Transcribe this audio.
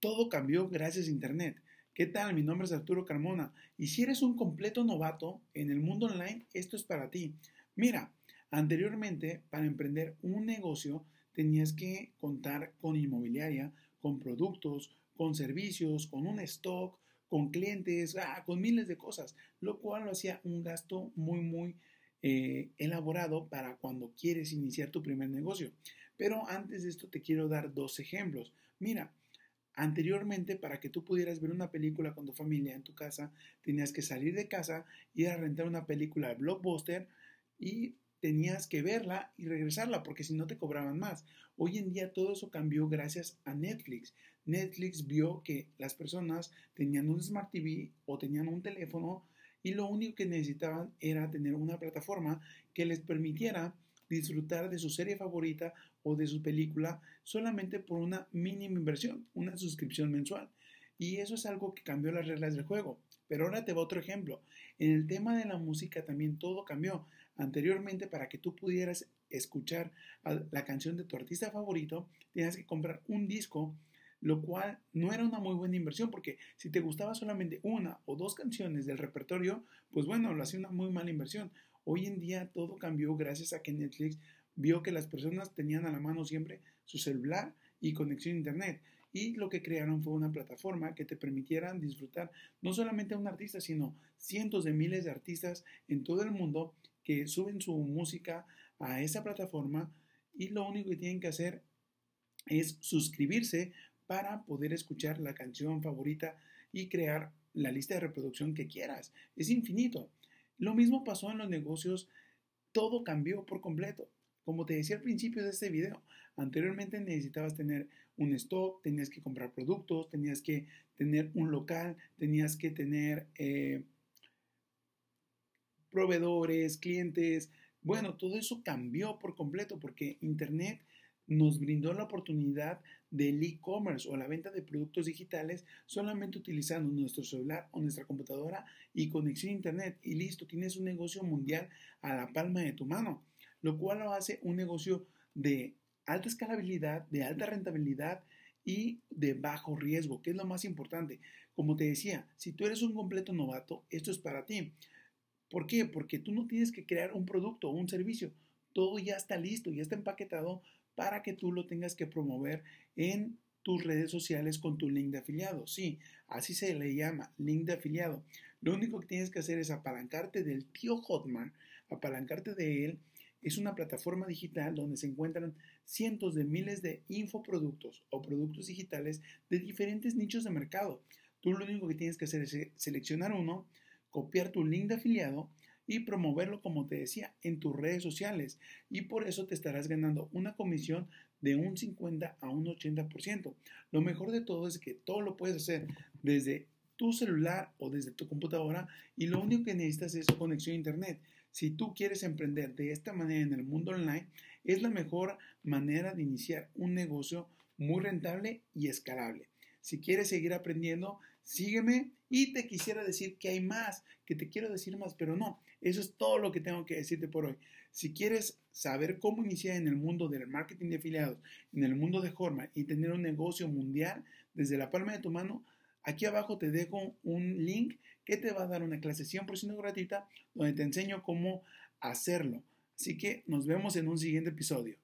Todo cambió gracias a Internet. ¿Qué tal? Mi nombre es Arturo Carmona y si eres un completo novato en el mundo online, esto es para ti. Mira, anteriormente para emprender un negocio tenías que contar con inmobiliaria, con productos, con servicios, con un stock, con clientes, ah, con miles de cosas, lo cual lo hacía un gasto muy, muy eh, elaborado para cuando quieres iniciar tu primer negocio. Pero antes de esto te quiero dar dos ejemplos. Mira, Anteriormente, para que tú pudieras ver una película con tu familia en tu casa, tenías que salir de casa, ir a rentar una película de blockbuster y tenías que verla y regresarla porque si no te cobraban más. Hoy en día todo eso cambió gracias a Netflix. Netflix vio que las personas tenían un Smart TV o tenían un teléfono y lo único que necesitaban era tener una plataforma que les permitiera disfrutar de su serie favorita o de su película solamente por una mínima inversión, una suscripción mensual. Y eso es algo que cambió las reglas del juego. Pero ahora te va otro ejemplo. En el tema de la música también todo cambió. Anteriormente, para que tú pudieras escuchar la canción de tu artista favorito, tenías que comprar un disco, lo cual no era una muy buena inversión, porque si te gustaba solamente una o dos canciones del repertorio, pues bueno, lo hacía una muy mala inversión. Hoy en día todo cambió gracias a que Netflix vio que las personas tenían a la mano siempre su celular y conexión a Internet. Y lo que crearon fue una plataforma que te permitieran disfrutar no solamente a un artista, sino cientos de miles de artistas en todo el mundo que suben su música a esa plataforma y lo único que tienen que hacer es suscribirse para poder escuchar la canción favorita y crear la lista de reproducción que quieras. Es infinito. Lo mismo pasó en los negocios, todo cambió por completo. Como te decía al principio de este video, anteriormente necesitabas tener un stock, tenías que comprar productos, tenías que tener un local, tenías que tener eh, proveedores, clientes. Bueno, todo eso cambió por completo porque Internet nos brindó la oportunidad del e-commerce o la venta de productos digitales solamente utilizando nuestro celular o nuestra computadora y conexión a Internet. Y listo, tienes un negocio mundial a la palma de tu mano, lo cual lo hace un negocio de alta escalabilidad, de alta rentabilidad y de bajo riesgo, que es lo más importante. Como te decía, si tú eres un completo novato, esto es para ti. ¿Por qué? Porque tú no tienes que crear un producto o un servicio. Todo ya está listo, ya está empaquetado para que tú lo tengas que promover en tus redes sociales con tu link de afiliado. Sí, así se le llama, link de afiliado. Lo único que tienes que hacer es apalancarte del tío Hotmart, apalancarte de él. Es una plataforma digital donde se encuentran cientos de miles de infoproductos o productos digitales de diferentes nichos de mercado. Tú lo único que tienes que hacer es seleccionar uno, copiar tu link de afiliado y promoverlo, como te decía, en tus redes sociales. Y por eso te estarás ganando una comisión de un 50 a un 80%. Lo mejor de todo es que todo lo puedes hacer desde tu celular o desde tu computadora y lo único que necesitas es conexión a Internet. Si tú quieres emprender de esta manera en el mundo online, es la mejor manera de iniciar un negocio muy rentable y escalable. Si quieres seguir aprendiendo, sígueme y te quisiera decir que hay más, que te quiero decir más, pero no, eso es todo lo que tengo que decirte por hoy. Si quieres saber cómo iniciar en el mundo del marketing de afiliados, en el mundo de Horma y tener un negocio mundial desde la palma de tu mano, aquí abajo te dejo un link que te va a dar una clase 100% gratuita donde te enseño cómo hacerlo. Así que nos vemos en un siguiente episodio.